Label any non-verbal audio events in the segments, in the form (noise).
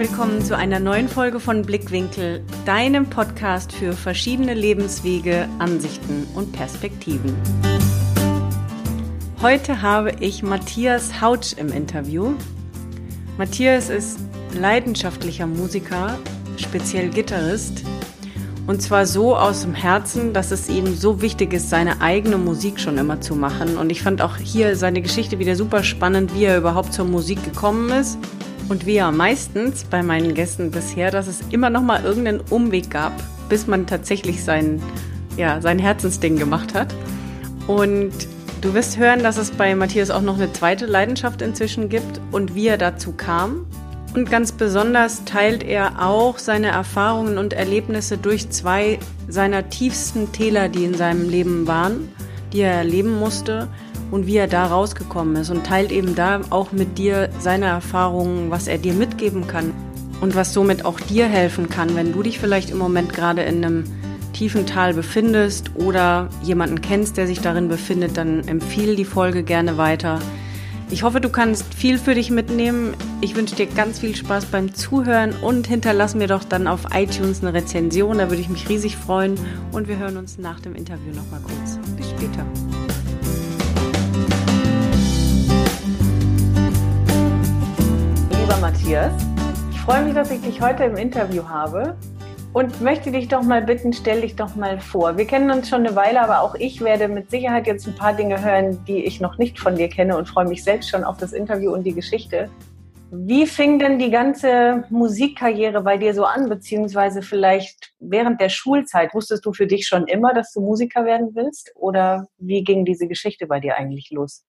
willkommen zu einer neuen Folge von Blickwinkel, deinem Podcast für verschiedene Lebenswege, Ansichten und Perspektiven. Heute habe ich Matthias Hautsch im Interview. Matthias ist leidenschaftlicher Musiker, speziell Gitarrist, und zwar so aus dem Herzen, dass es ihm so wichtig ist, seine eigene Musik schon immer zu machen. Und ich fand auch hier seine Geschichte wieder super spannend, wie er überhaupt zur Musik gekommen ist und wie ja meistens bei meinen Gästen bisher, dass es immer noch mal irgendeinen Umweg gab, bis man tatsächlich sein, ja, sein Herzensding gemacht hat. Und du wirst hören, dass es bei Matthias auch noch eine zweite Leidenschaft inzwischen gibt und wie er dazu kam. Und ganz besonders teilt er auch seine Erfahrungen und Erlebnisse durch zwei seiner tiefsten Täler, die in seinem Leben waren, die er erleben musste und wie er da rausgekommen ist und teilt eben da auch mit dir seine Erfahrungen, was er dir mitgeben kann und was somit auch dir helfen kann, wenn du dich vielleicht im Moment gerade in einem tiefen Tal befindest oder jemanden kennst, der sich darin befindet, dann empfehle die Folge gerne weiter. Ich hoffe, du kannst viel für dich mitnehmen. Ich wünsche dir ganz viel Spaß beim Zuhören und hinterlass mir doch dann auf iTunes eine Rezension, da würde ich mich riesig freuen und wir hören uns nach dem Interview nochmal kurz. Bis später. Matthias. Ich freue mich, dass ich dich heute im Interview habe und möchte dich doch mal bitten, stell dich doch mal vor. Wir kennen uns schon eine Weile, aber auch ich werde mit Sicherheit jetzt ein paar Dinge hören, die ich noch nicht von dir kenne und freue mich selbst schon auf das Interview und die Geschichte. Wie fing denn die ganze Musikkarriere bei dir so an, beziehungsweise vielleicht während der Schulzeit? Wusstest du für dich schon immer, dass du Musiker werden willst? Oder wie ging diese Geschichte bei dir eigentlich los?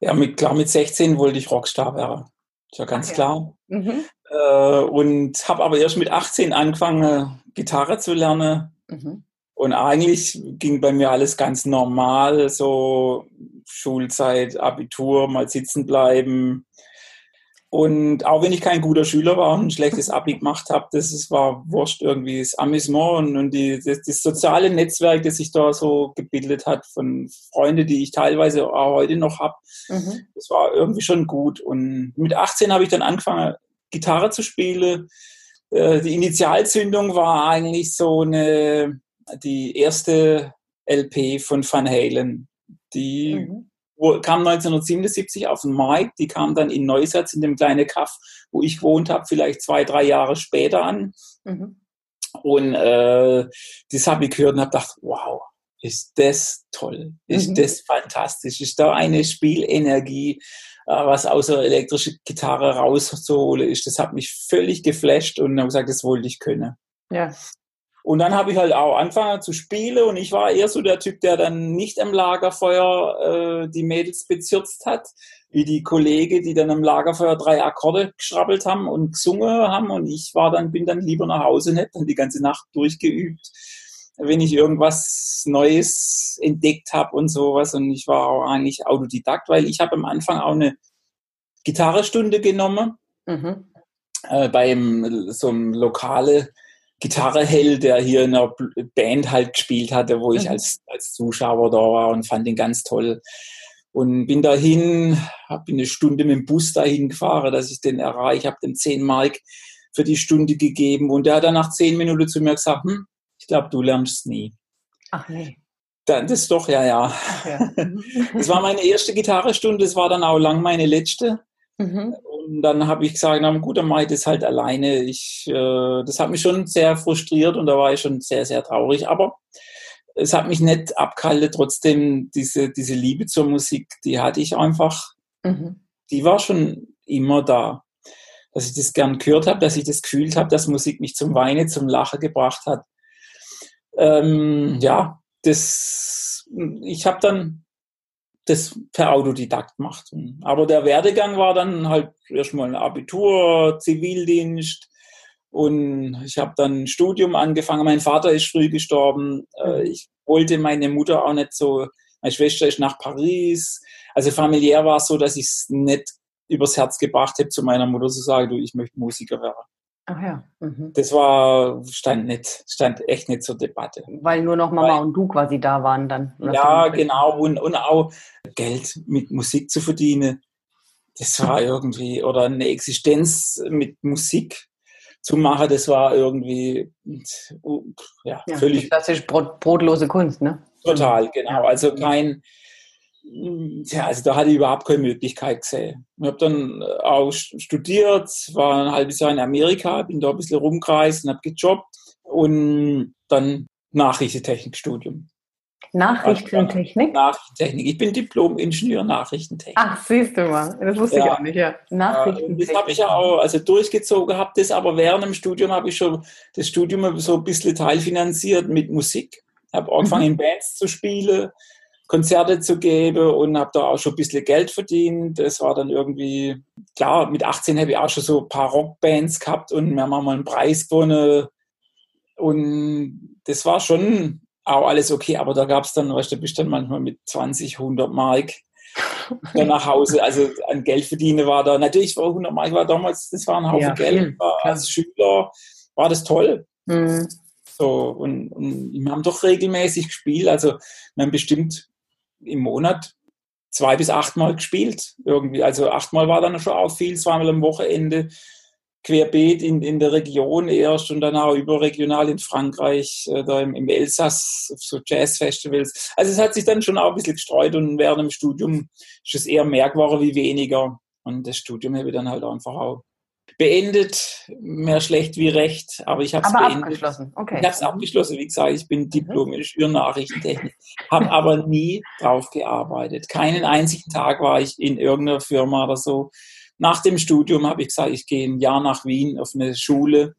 Ja, mit, klar, mit 16 wollte ich Rockstar werden. Ist ja ganz okay. klar. Mhm. Äh, und habe aber erst mit 18 angefangen, Gitarre zu lernen. Mhm. Und eigentlich ging bei mir alles ganz normal, so Schulzeit, Abitur, mal sitzen bleiben, und auch wenn ich kein guter Schüler war und ein schlechtes Abi gemacht habe, das ist, war wurscht irgendwie das Amüsement und, und die, das, das, soziale Netzwerk, das sich da so gebildet hat von Freunden, die ich teilweise auch heute noch habe, mhm. das war irgendwie schon gut. Und mit 18 habe ich dann angefangen, Gitarre zu spielen. Äh, die Initialzündung war eigentlich so eine, die erste LP von Van Halen, die mhm kam 1977 auf den Markt. Die kam dann in Neusatz, in dem kleinen Kaff, wo ich gewohnt habe, vielleicht zwei, drei Jahre später an. Mhm. Und äh, das habe ich gehört und habe gedacht, wow, ist das toll, ist mhm. das fantastisch, ist da eine Spielenergie, äh, was aus der elektrischen Gitarre rauszuholen ist. Das hat mich völlig geflasht und habe gesagt, das wollte ich können. Ja. Und dann habe ich halt auch angefangen zu spielen und ich war eher so der Typ, der dann nicht am Lagerfeuer äh, die Mädels bezirzt hat, wie die Kollegen, die dann am Lagerfeuer drei Akkorde geschrabbelt haben und gesungen haben. Und ich war dann, bin dann lieber nach Hause und hätte dann die ganze Nacht durchgeübt, wenn ich irgendwas Neues entdeckt habe und sowas. Und ich war auch eigentlich Autodidakt, weil ich habe am Anfang auch eine Gitarrestunde genommen mhm. äh, beim so einem lokale Gitarreheld, der hier in einer Band halt gespielt hatte, wo ich mhm. als, als Zuschauer da war und fand ihn ganz toll. Und bin dahin, habe eine Stunde mit dem Bus dahin gefahren, dass ich den erreiche, habe dem 10 Mark für die Stunde gegeben und der hat dann nach 10 Minuten zu mir gesagt, hm, ich glaube, du lernst nie. Ach nee. Dann, das doch, ja, ja. ja. (laughs) (laughs) das war meine erste Gitarrestunde, das war dann auch lang meine letzte. Mhm. Und dann habe ich gesagt, na gut, dann mache ich das halt alleine. Ich, äh, das hat mich schon sehr frustriert und da war ich schon sehr, sehr traurig. Aber es hat mich nicht abgehalten, trotzdem diese, diese Liebe zur Musik, die hatte ich einfach, mhm. die war schon immer da. Dass ich das gern gehört habe, dass ich das gefühlt habe, dass Musik mich zum Weinen, zum Lachen gebracht hat. Ähm, ja, das, ich habe dann das per Autodidakt macht. Aber der Werdegang war dann halt erstmal ein Abitur, Zivildienst und ich habe dann ein Studium angefangen. Mein Vater ist früh gestorben. Äh, ich wollte meine Mutter auch nicht so, meine Schwester ist nach Paris. Also familiär war es so, dass ich es nicht übers Herz gebracht habe, zu meiner Mutter zu sagen, du, ich möchte Musiker werden. Ach ja. Mhm. Das war, stand nicht, stand echt nicht zur Debatte. Weil nur noch Mama Weil, und du quasi da waren dann. Ja, genau. Und, und auch Geld mit Musik zu verdienen. das war irgendwie, oder eine Existenz mit Musik zu machen, das war irgendwie ja, ja völlig. Klassisch brot, brotlose Kunst, ne? Total, genau. Also kein, ja, also da hatte ich überhaupt keine Möglichkeit gesehen. Ich habe dann auch studiert, war ein halbes Jahr in Amerika, bin da ein bisschen rumgereist und habe gejobbt und dann Nachrichtentechnikstudium. Nachrichtentechnik? Nachrichtentechnik. Ich bin Diplom-Ingenieur Nachrichtentechnik. Ach, siehst du mal. Das wusste ja. ich auch nicht, ja. Nachrichtentechnik. Das habe ich ja auch also durchgezogen, habe das aber während dem Studium habe ich schon das Studium so ein bisschen teilfinanziert mit Musik. Habe angefangen, mhm. in Bands zu spielen, Konzerte zu geben und habe da auch schon ein bisschen Geld verdient. Das war dann irgendwie, klar, mit 18 habe ich auch schon so ein paar Rockbands gehabt und wir haben mal einen Preis gewonnen. Und das war schon auch alles okay, aber da gab es dann, weißt du, bist dann manchmal mit 20, 100 Mark (laughs) dann nach Hause, also an Geld verdienen war da, natürlich war 100 Mark war damals, das war ein Haufen ja, Geld, war, als Schüler war das toll. Mhm. So, und, und wir haben doch regelmäßig gespielt, also wir haben bestimmt im Monat zwei bis achtmal gespielt, irgendwie, also achtmal war dann schon auch viel, zweimal am Wochenende, querbeet in, in der Region erst und dann auch überregional in Frankreich, äh, da im, im Elsass, auf so Jazzfestivals. Also es hat sich dann schon auch ein bisschen gestreut und während dem Studium ist es eher mehr wie weniger. Und das Studium habe ich dann halt einfach auch beendet, mehr schlecht wie recht, aber ich habe es beendet. abgeschlossen, okay. Ich habe es abgeschlossen, wie gesagt, ich bin mhm. Nachrichtentechnik, habe aber nie drauf gearbeitet. Keinen einzigen Tag war ich in irgendeiner Firma oder so nach dem Studium habe ich gesagt, ich gehe ein Jahr nach Wien auf eine Schule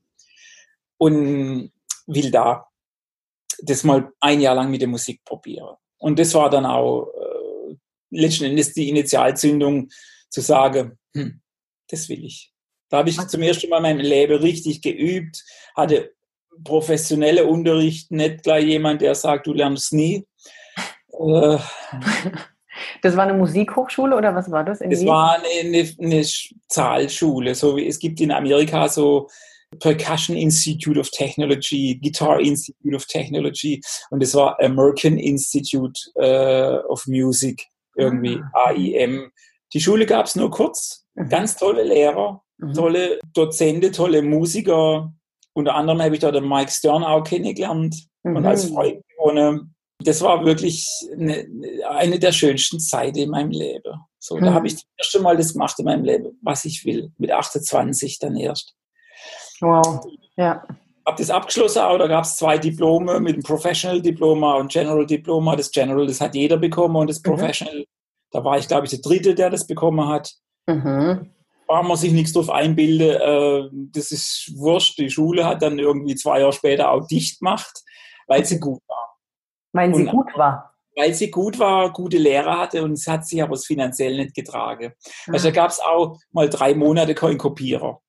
und will da das mal ein Jahr lang mit der Musik probieren. Und das war dann auch äh, letzten Endes die Initialzündung zu sagen, hm, das will ich. Da habe ich zum ersten Mal mein Leben richtig geübt, hatte professionelle Unterricht, nicht gleich jemand, der sagt, du lernst nie. Äh, (laughs) Das war eine Musikhochschule oder was war das? Es war eine, eine, eine Zahlschule. So wie es gibt in Amerika so Percussion Institute of Technology, Guitar Institute of Technology und es war American Institute uh, of Music, irgendwie ah. AIM. Die Schule gab es nur kurz, mhm. ganz tolle Lehrer, mhm. tolle Dozenten, tolle Musiker. Unter anderem habe ich da den Mike Stern auch kennengelernt mhm. und als Freund gewonnen das war wirklich eine, eine, der schönsten Zeiten in meinem Leben. So, mhm. da habe ich das erste Mal das gemacht in meinem Leben, was ich will. Mit 28 dann erst. Wow, ja. Habe das abgeschlossen, aber da gab es zwei Diplome mit dem Professional Diploma und General Diploma. Das General, das hat jeder bekommen und das mhm. Professional, mhm. da war ich, glaube ich, der Dritte, der das bekommen hat. Mhm. Braucht man sich nichts drauf einbilden. Äh, das ist wurscht. Die Schule hat dann irgendwie zwei Jahre später auch dicht gemacht, weil sie gut war. Weil sie und, gut war. Weil sie gut war, gute Lehrer hatte und es hat sich aber finanziell nicht getragen. Ah. Also da gab es auch mal drei Monate keinen Kopierer.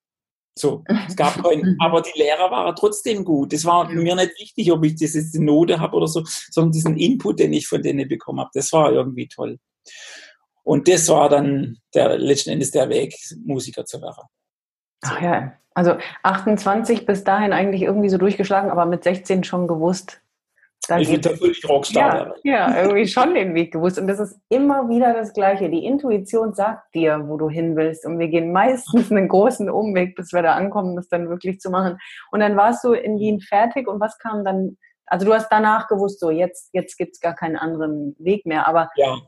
So, es gab keinen, (laughs) aber die Lehrer waren trotzdem gut. Das war mir nicht wichtig, ob ich das jetzt eine Note habe oder so, sondern diesen Input, den ich von denen bekommen habe, das war irgendwie toll. Und das war dann der letzten Endes der Weg, Musiker zu werden. Ach ja, also 28 bis dahin eigentlich irgendwie so durchgeschlagen, aber mit 16 schon gewusst, da ich bin natürlich Rockstar. Ja, ja, irgendwie schon den Weg gewusst. Und das ist immer wieder das Gleiche. Die Intuition sagt dir, wo du hin willst. Und wir gehen meistens einen großen Umweg, bis wir da ankommen, das dann wirklich zu machen. Und dann warst du in Wien fertig. Und was kam dann? Also du hast danach gewusst, so jetzt, jetzt gibt es gar keinen anderen Weg mehr. Aber ja.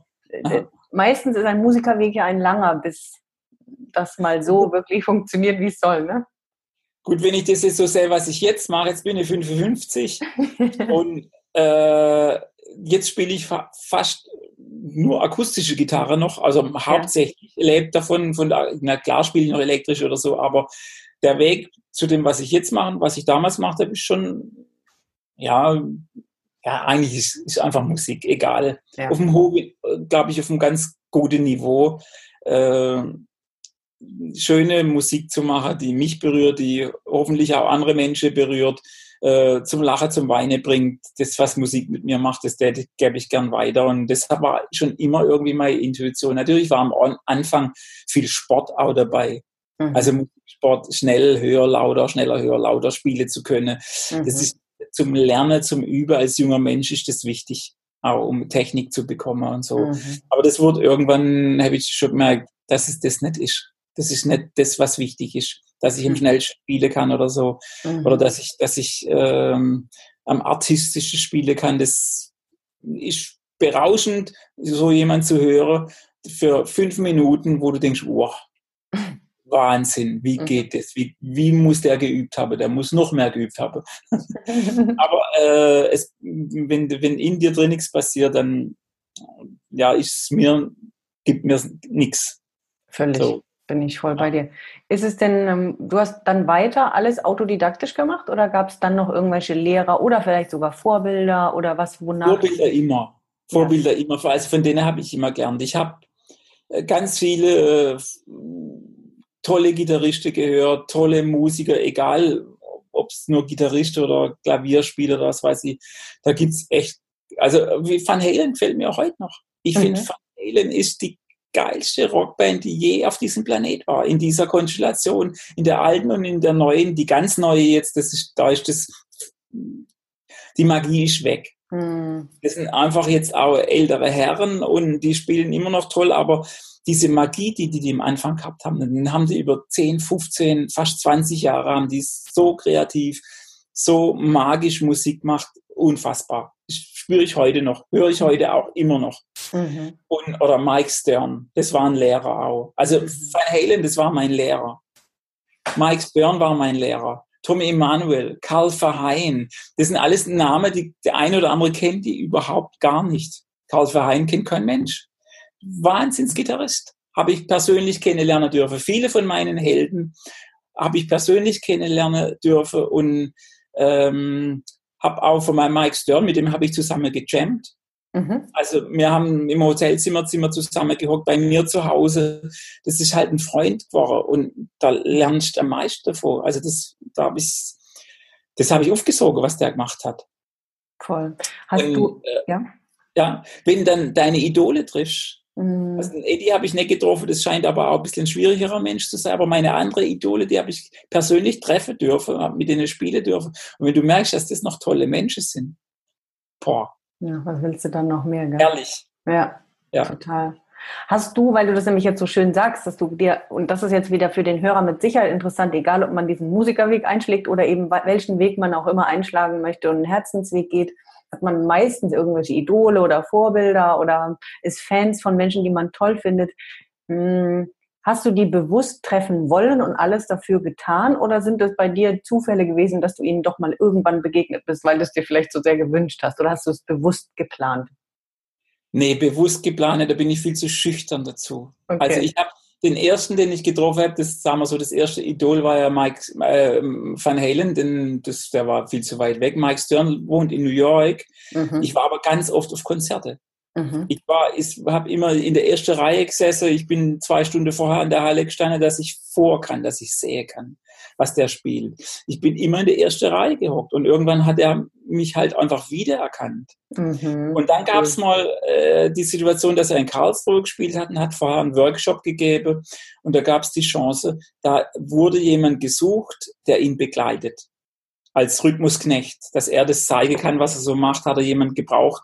Meistens ist ein Musikerweg ja ein langer, bis das mal so wirklich funktioniert, wie es soll. Ne? Gut, wenn ich das jetzt so sehe, was ich jetzt mache, jetzt bin ich 55 (laughs) und äh, jetzt spiele ich fa fast nur akustische Gitarre noch, also hauptsächlich ja. lebt davon, von der, na klar spiele ich noch elektrisch oder so, aber der Weg zu dem, was ich jetzt mache, was ich damals gemacht habe, ist schon, ja, ja, eigentlich ist, ist einfach Musik, egal. Ja. Auf dem hohen, glaube ich, auf einem ganz guten Niveau. Äh, schöne Musik zu machen, die mich berührt, die hoffentlich auch andere Menschen berührt äh, zum Lachen, zum Weinen bringt, das, was Musik mit mir macht, das gebe ich gern weiter. Und das war schon immer irgendwie meine Intuition. Natürlich war am Anfang viel Sport auch dabei. Mhm. Also Sport schnell, höher, lauter, schneller, höher, lauter spielen zu können. Mhm. Das ist zum Lernen, zum Üben als junger Mensch ist das wichtig. auch um Technik zu bekommen und so. Mhm. Aber das wurde irgendwann, habe ich schon gemerkt, dass es das nicht ist. Das ist nicht das, was wichtig ist, dass ich im mhm. schnell spielen kann oder so. Mhm. Oder dass ich, dass ich ähm, am artistischen spielen kann. Das ist berauschend, so jemand zu hören für fünf Minuten, wo du denkst, wow, Wahnsinn, wie mhm. geht das? Wie, wie muss der geübt haben? Der muss noch mehr geübt haben. (laughs) Aber äh, es, wenn, wenn in dir drin nichts passiert, dann ja, ist mir, gibt mir nichts. Völlig. So. Bin ich voll bei dir. Ist es denn, ähm, du hast dann weiter alles autodidaktisch gemacht oder gab es dann noch irgendwelche Lehrer oder vielleicht sogar Vorbilder oder was, wonach? Vorbilder immer. Vorbilder ja. immer. Also von denen habe ich immer gelernt. Ich habe äh, ganz viele äh, tolle Gitarristen gehört, tolle Musiker, egal ob es nur Gitarrist oder Klavierspieler oder was weiß ich. Da gibt es echt, also wie Van Halen gefällt mir auch heute noch. Ich mhm. finde, Van Halen ist die geilste Rockband, die je auf diesem Planet war, in dieser Konstellation, in der alten und in der neuen, die ganz neue jetzt, das ist, da ist das, die Magie ist weg. Mhm. Das sind einfach jetzt auch ältere Herren und die spielen immer noch toll, aber diese Magie, die, die die am Anfang gehabt haben, dann haben die über 10, 15, fast 20 Jahre, haben die so kreativ, so magisch Musik gemacht, unfassbar. Das spüre ich heute noch, höre ich heute auch immer noch. Mhm. Und, oder Mike Stern, das war ein Lehrer auch. Also Van Halen, das war mein Lehrer. Mike Stern war mein Lehrer. Tommy Emanuel, Karl Verheyen, das sind alles Namen, die der eine oder andere kennt, die überhaupt gar nicht. Karl Verheyen kennt kein Mensch. Wahnsinnsgitarrist. Habe ich persönlich kennenlernen dürfen. Viele von meinen Helden habe ich persönlich kennenlernen dürfen und ähm, habe auch von meinem Mike Stern, mit dem habe ich zusammen gejammt. Mhm. Also wir haben im Hotelzimmer Zimmer zusammen gehockt bei mir zu Hause. Das ist halt ein Freund geworden und da lernst du am meisten davon. Also das, da habe ich, das habe ich aufgesogen, was der gemacht hat. Voll. Hast und, du, äh, ja? Ja, wenn dann deine Idole triffst, Mhm. Also Eddie habe ich nicht getroffen, das scheint aber auch ein bisschen ein schwierigerer Mensch zu sein. Aber meine andere Idole, die habe ich persönlich treffen dürfen, mit denen spielen dürfen. Und wenn du merkst, dass das noch tolle Menschen sind, boah. Ja, was willst du dann noch mehr? Gell? Ehrlich. Ja, ja, total. Hast du, weil du das nämlich jetzt so schön sagst, dass du dir, und das ist jetzt wieder für den Hörer mit Sicherheit interessant, egal ob man diesen Musikerweg einschlägt oder eben welchen Weg man auch immer einschlagen möchte und einen Herzensweg geht, hat man meistens irgendwelche Idole oder Vorbilder oder ist Fans von Menschen, die man toll findet. Hm, hast du die bewusst treffen wollen und alles dafür getan oder sind es bei dir Zufälle gewesen, dass du ihnen doch mal irgendwann begegnet bist, weil du es dir vielleicht so sehr gewünscht hast oder hast du es bewusst geplant? Nee, bewusst geplant, da bin ich viel zu schüchtern dazu. Okay. Also ich habe den ersten, den ich getroffen habe, das sagen wir so, das erste Idol war ja Mike äh, Van Halen, denn das, der war viel zu weit weg. Mike Stern wohnt in New York. Mhm. Ich war aber ganz oft auf Konzerte. Mhm. Ich war, ich habe immer in der ersten Reihe gesessen. Ich bin zwei Stunden vorher in der Halle gestanden, dass ich vor kann, dass ich sehen kann, was der spielt. Ich bin immer in der ersten Reihe gehockt und irgendwann hat er mich halt einfach wiedererkannt. Mhm. Und dann gab es mal äh, die Situation, dass er in Karlsruhe gespielt hat und hat vorher einen Workshop gegeben und da gab es die Chance, da wurde jemand gesucht, der ihn begleitet als Rhythmusknecht, dass er das zeigen kann, was er so macht, hat er jemand gebraucht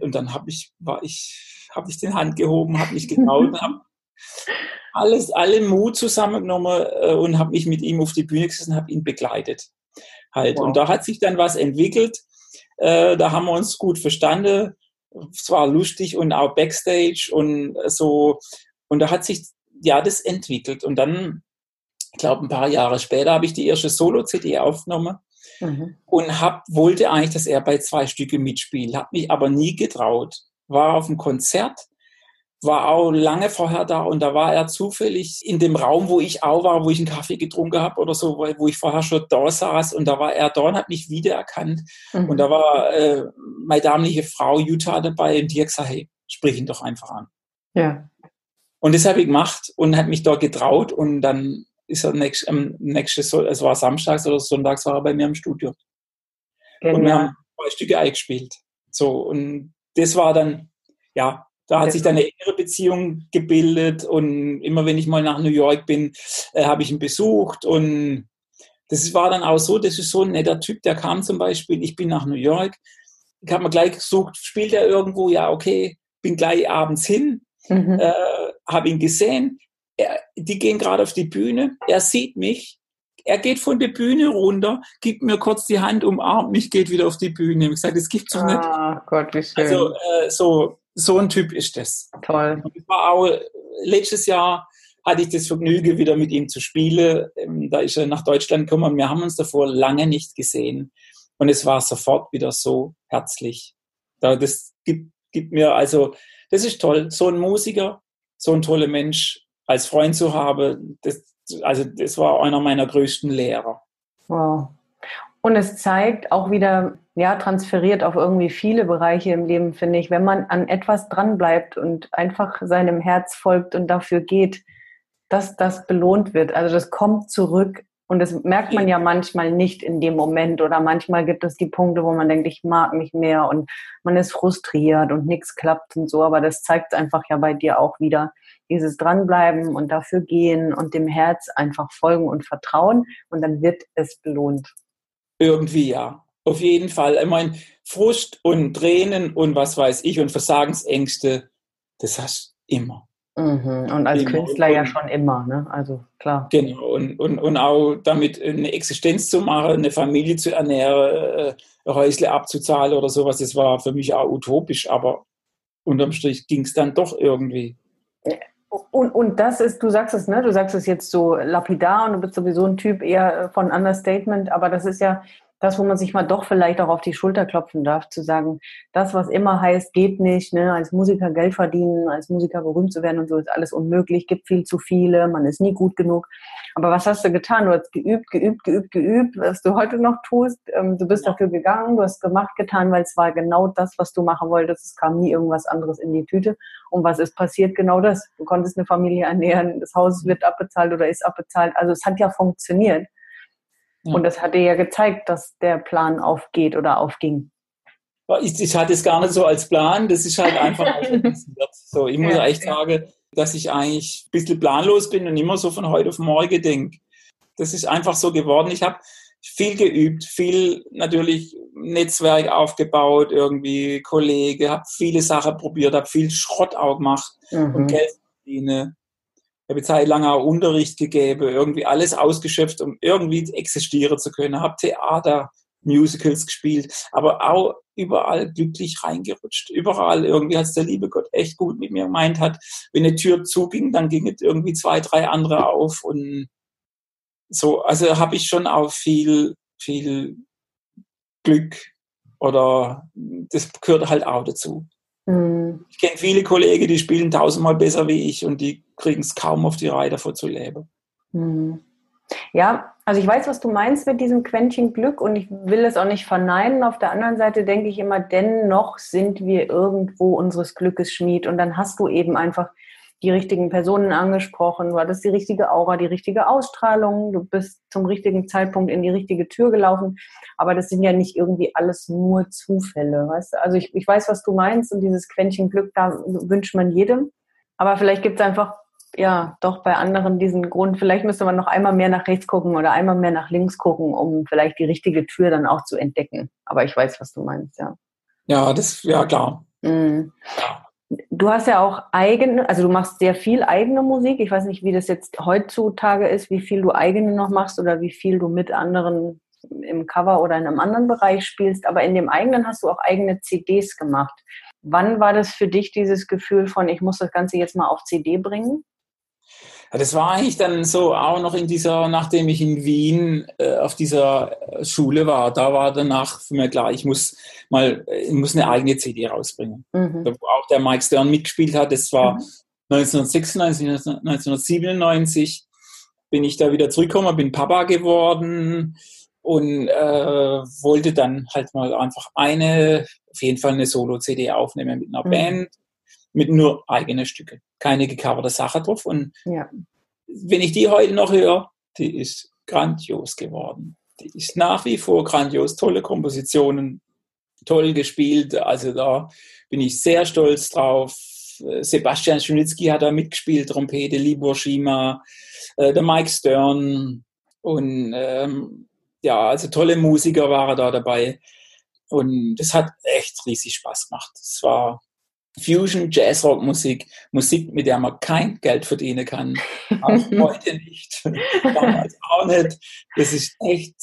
und dann habe ich, war ich, habe ich den Hand gehoben, habe mich getraut (laughs) habe alles, alle Mut zusammengenommen äh, und habe mich mit ihm auf die Bühne gesessen, habe ihn begleitet. Halt. Wow. Und da hat sich dann was entwickelt. Äh, da haben wir uns gut verstanden. Es war lustig und auch Backstage und so. Und da hat sich ja das entwickelt. Und dann, ich glaube, ein paar Jahre später habe ich die erste Solo-CD aufgenommen mhm. und hab, wollte eigentlich, dass er bei zwei Stücke mitspielt, habe mich aber nie getraut. War auf dem Konzert, war auch lange vorher da und da war er zufällig in dem Raum, wo ich auch war, wo ich einen Kaffee getrunken habe oder so, wo ich vorher schon da saß und da war er da und hat mich wiedererkannt. Mhm. Und da war äh, meine damalige Frau Jutta dabei und die hat gesagt, hey, sprich ihn doch einfach an. Ja. Und das habe ich gemacht und hat mich da getraut und dann ist er nächst, ähm, nächstes, es war samstags oder sonntags war er bei mir im Studio. Genial. Und wir haben zwei Stücke eingespielt. So, und das war dann, ja, da hat sich dann eine innere Beziehung gebildet und immer wenn ich mal nach New York bin, äh, habe ich ihn besucht und das war dann auch so, das ist so ein netter Typ, der kam zum Beispiel, ich bin nach New York, ich habe mir gleich gesucht, spielt er irgendwo? Ja, okay, bin gleich abends hin, mhm. äh, habe ihn gesehen. Er, die gehen gerade auf die Bühne, er sieht mich, er geht von der Bühne runter, gibt mir kurz die Hand, umarmt mich, geht wieder auf die Bühne. Ich habe gesagt, das gibt's doch nicht. Ah, Gott, wie schön. Also äh, so, so ein Typ ist das. Toll. Auch letztes Jahr hatte ich das Vergnügen, wieder mit ihm zu spielen. Ähm, da ist er nach Deutschland gekommen. Wir haben uns davor lange nicht gesehen. Und es war sofort wieder so herzlich. Das gibt, gibt mir, also, das ist toll. So ein Musiker, so ein toller Mensch als Freund zu haben, das, also, das war einer meiner größten Lehrer. Wow. Und es zeigt auch wieder, ja, transferiert auf irgendwie viele Bereiche im Leben, finde ich, wenn man an etwas dranbleibt und einfach seinem Herz folgt und dafür geht, dass das belohnt wird. Also das kommt zurück und das merkt man ja manchmal nicht in dem Moment oder manchmal gibt es die Punkte, wo man denkt, ich mag nicht mehr und man ist frustriert und nichts klappt und so, aber das zeigt einfach ja bei dir auch wieder dieses dranbleiben und dafür gehen und dem Herz einfach folgen und vertrauen und dann wird es belohnt. Irgendwie ja, auf jeden Fall. Ich meine, Frust und Tränen und was weiß ich und Versagensängste, das hast du immer. Mhm. Und als Künstler ja schon immer, ne? Also klar. Genau, und, und, und auch damit eine Existenz zu machen, eine Familie zu ernähren, äh, Häusle abzuzahlen oder sowas, das war für mich auch utopisch, aber unterm Strich ging es dann doch irgendwie. Und, und das ist, du sagst es, ne? Du sagst es jetzt so lapidar und du bist sowieso ein Typ eher von Understatement, aber das ist ja das, wo man sich mal doch vielleicht auch auf die Schulter klopfen darf, zu sagen, das, was immer heißt, geht nicht, ne, als Musiker Geld verdienen, als Musiker berühmt zu werden und so ist alles unmöglich, gibt viel zu viele, man ist nie gut genug. Aber was hast du getan? Du hast geübt, geübt, geübt, geübt, was du heute noch tust. Ähm, du bist ja. dafür gegangen, du hast gemacht, getan, weil es war genau das, was du machen wolltest. Es kam nie irgendwas anderes in die Tüte. Und was ist passiert? Genau das. Du konntest eine Familie ernähren, das Haus wird abbezahlt oder ist abbezahlt. Also es hat ja funktioniert. Und das hat dir ja gezeigt, dass der Plan aufgeht oder aufging. Ich, ich hatte es gar nicht so als Plan, das ist halt einfach (laughs) so. Ich muss ja, echt sagen, dass ich eigentlich ein bisschen planlos bin und immer so von heute auf morgen denke. Das ist einfach so geworden. Ich habe viel geübt, viel natürlich Netzwerk aufgebaut, irgendwie Kollege, habe viele Sachen probiert, habe viel Schrott auch gemacht mhm. und Geld verdiene habe Zeit lang auch Unterricht gegeben, irgendwie alles ausgeschöpft, um irgendwie existieren zu können. Habe Theater, Musicals gespielt, aber auch überall glücklich reingerutscht. Überall irgendwie, als der liebe Gott echt gut mit mir gemeint hat, wenn eine Tür zuging, dann ging es irgendwie zwei, drei andere auf und so. Also habe ich schon auch viel, viel Glück oder das gehört halt auch dazu. Mhm. Ich kenne viele Kollegen, die spielen tausendmal besser wie ich und die kriegen es kaum auf die Reihe, davor zu leben. Mhm. Ja, also ich weiß, was du meinst mit diesem Quäntchen Glück und ich will es auch nicht verneinen. Auf der anderen Seite denke ich immer, dennoch sind wir irgendwo unseres Glückes Schmied und dann hast du eben einfach die richtigen Personen angesprochen, du hattest die richtige Aura, die richtige Ausstrahlung, du bist zum richtigen Zeitpunkt in die richtige Tür gelaufen. Aber das sind ja nicht irgendwie alles nur Zufälle, weißt? Also ich, ich weiß, was du meinst und dieses Quäntchen Glück, da wünscht man jedem. Aber vielleicht gibt es einfach, ja, doch bei anderen diesen Grund, vielleicht müsste man noch einmal mehr nach rechts gucken oder einmal mehr nach links gucken, um vielleicht die richtige Tür dann auch zu entdecken. Aber ich weiß, was du meinst, ja. Ja, das, ja, klar. Mhm. Du hast ja auch eigene, also du machst sehr viel eigene Musik. Ich weiß nicht, wie das jetzt heutzutage ist, wie viel du eigene noch machst oder wie viel du mit anderen im Cover oder in einem anderen Bereich spielst. Aber in dem eigenen hast du auch eigene CDs gemacht. Wann war das für dich dieses Gefühl von, ich muss das Ganze jetzt mal auf CD bringen? Das war eigentlich dann so auch noch in dieser, nachdem ich in Wien äh, auf dieser Schule war, da war danach für mich klar, ich muss mal, äh, ich muss eine eigene CD rausbringen. Mhm. Da, wo auch der Mike Stern mitgespielt hat, das war mhm. 1996, 1997 bin ich da wieder zurückgekommen, bin Papa geworden und äh, wollte dann halt mal einfach eine, auf jeden Fall eine Solo-CD aufnehmen mit einer mhm. Band mit nur eigenen Stücke. Keine gecoverte Sache drauf. Und ja. wenn ich die heute noch höre, die ist grandios geworden. Die ist nach wie vor grandios. Tolle Kompositionen, toll gespielt. Also da bin ich sehr stolz drauf. Sebastian Schunitzky hat da mitgespielt, Trompete, Libor Schima, äh, der Mike Stern und ähm, ja, also tolle Musiker waren da dabei. Und es hat echt riesig Spaß gemacht. Es war Fusion, Jazzrock Musik, Musik, mit der man kein Geld verdienen kann. Auch (laughs) heute nicht. Damals auch nicht. Das ist echt,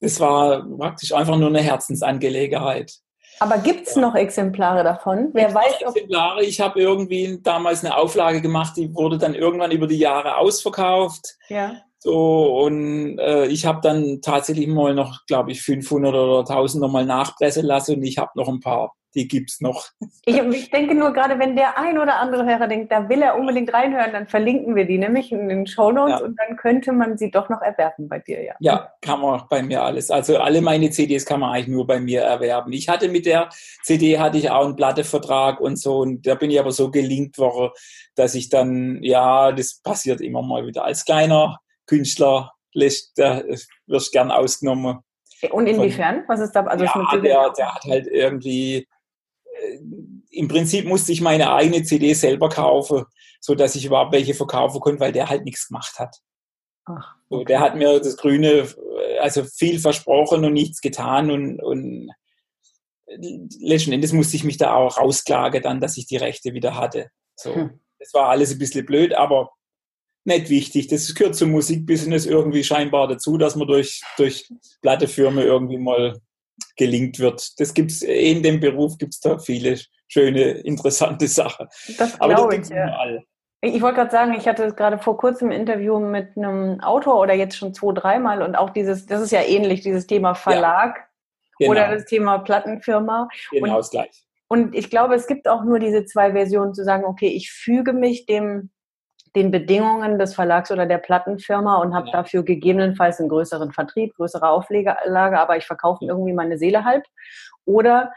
das war praktisch einfach nur eine Herzensangelegenheit. Aber gibt es noch Exemplare davon? Wer weiß, ob Exemplare. Ich habe irgendwie damals eine Auflage gemacht, die wurde dann irgendwann über die Jahre ausverkauft. Ja. So, und äh, ich habe dann tatsächlich mal noch, glaube ich, 500 oder 1000 nochmal nachpressen lassen und ich habe noch ein paar die gibt es noch. Ich, ich, denke nur gerade, wenn der ein oder andere Hörer denkt, da will er unbedingt reinhören, dann verlinken wir die nämlich in den Show Notes ja. und dann könnte man sie doch noch erwerben bei dir, ja. Ja, kann man bei mir alles. Also alle meine CDs kann man eigentlich nur bei mir erwerben. Ich hatte mit der CD hatte ich auch einen Plattevertrag und so und da bin ich aber so gelingt worden, dass ich dann, ja, das passiert immer mal wieder. Als kleiner Künstler lässt, da wirst gern ausgenommen. Und inwiefern? Was ist da? Also ja, der, der hat halt irgendwie im Prinzip musste ich meine eigene CD selber kaufen, so dass ich überhaupt welche verkaufen konnte, weil der halt nichts gemacht hat. Ach, okay. so, der hat mir das Grüne, also viel versprochen und nichts getan und, und letzten Endes musste ich mich da auch rausklagen dann, dass ich die Rechte wieder hatte. So, hm. Das war alles ein bisschen blöd, aber nicht wichtig. Das gehört zum Musikbusiness irgendwie scheinbar dazu, dass man durch, durch Plattefirmen irgendwie mal gelingt wird. Das gibt's in dem Beruf gibt es da viele schöne, interessante Sachen. Das glaube ich. Ja. Ich wollte gerade sagen, ich hatte gerade vor kurzem ein Interview mit einem Autor oder jetzt schon zwei, dreimal und auch dieses, das ist ja ähnlich, dieses Thema Verlag ja, genau. oder das Thema Plattenfirma. Genau, das gleich. Und ich glaube, es gibt auch nur diese zwei Versionen zu sagen, okay, ich füge mich dem den Bedingungen des Verlags oder der Plattenfirma und habe ja. dafür gegebenenfalls einen größeren Vertrieb, größere Auflage, aber ich verkaufe irgendwie meine Seele halb. Oder